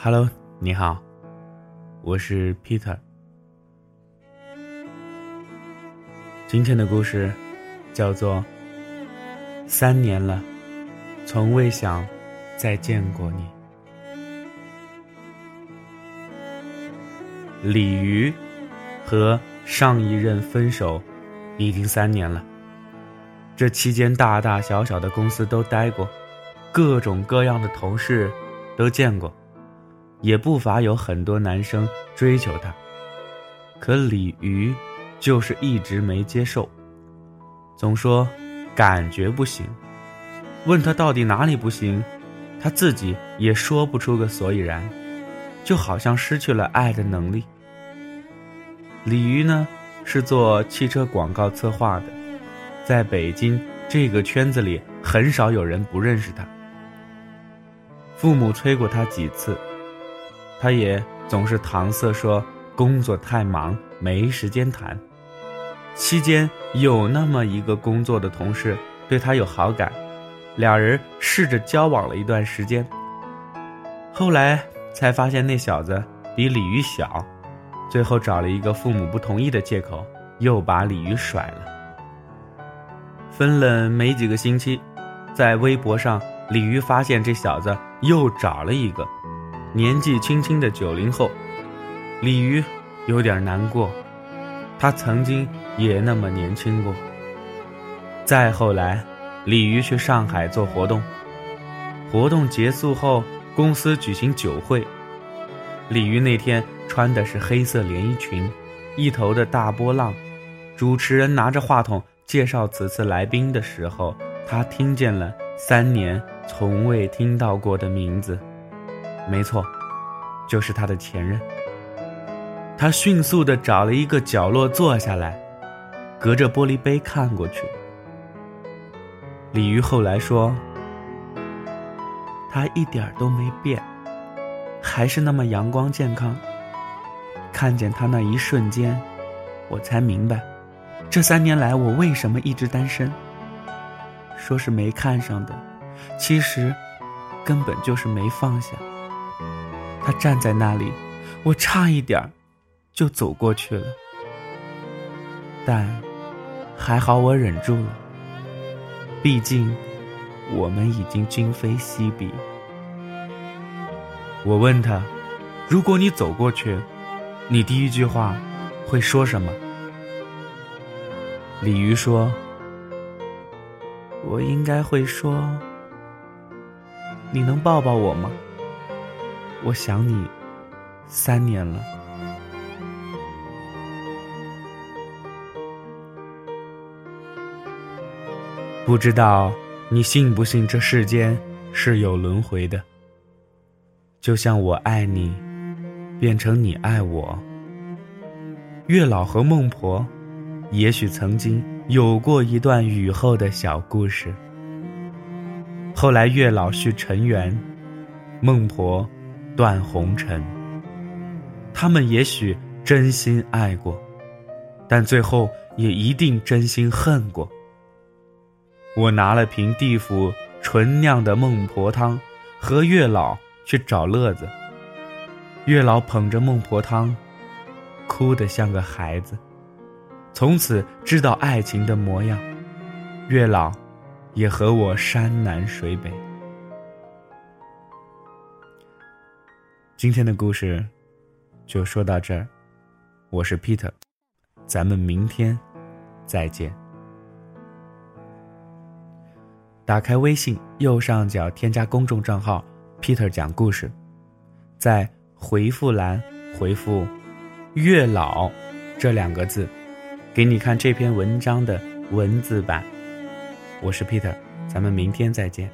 Hello，你好，我是 Peter。今天的故事叫做《三年了，从未想再见过你》。鲤鱼和上一任分手已经三年了，这期间大大小小的公司都待过，各种各样的同事都见过。也不乏有很多男生追求她，可鲤鱼就是一直没接受，总说感觉不行。问他到底哪里不行，他自己也说不出个所以然，就好像失去了爱的能力。鲤鱼呢是做汽车广告策划的，在北京这个圈子里很少有人不认识他。父母催过他几次。他也总是搪塞说工作太忙，没时间谈。期间有那么一个工作的同事对他有好感，俩人试着交往了一段时间。后来才发现那小子比鲤鱼小，最后找了一个父母不同意的借口，又把鲤鱼甩了。分了没几个星期，在微博上，鲤鱼发现这小子又找了一个。年纪轻轻的九零后，鲤鱼有点难过，他曾经也那么年轻过。再后来，鲤鱼去上海做活动，活动结束后，公司举行酒会，鲤鱼那天穿的是黑色连衣裙，一头的大波浪。主持人拿着话筒介绍此次来宾的时候，他听见了三年从未听到过的名字。没错，就是他的前任。他迅速的找了一个角落坐下来，隔着玻璃杯看过去。鲤鱼后来说：“他一点都没变，还是那么阳光健康。看见他那一瞬间，我才明白，这三年来我为什么一直单身。说是没看上的，其实根本就是没放下。”他站在那里，我差一点就走过去了，但还好我忍住了。毕竟我们已经今非昔比。我问他：“如果你走过去，你第一句话会说什么？”鲤鱼说：“我应该会说，你能抱抱我吗？”我想你三年了，不知道你信不信这世间是有轮回的。就像我爱你，变成你爱我。月老和孟婆，也许曾经有过一段雨后的小故事。后来月老续尘缘，孟婆。断红尘。他们也许真心爱过，但最后也一定真心恨过。我拿了瓶地府纯酿的孟婆汤，和月老去找乐子。月老捧着孟婆汤，哭得像个孩子，从此知道爱情的模样。月老，也和我山南水北。今天的故事就说到这儿，我是 Peter，咱们明天再见。打开微信右上角添加公众账号 “Peter 讲故事”，在回复栏回复“月老”这两个字，给你看这篇文章的文字版。我是 Peter，咱们明天再见。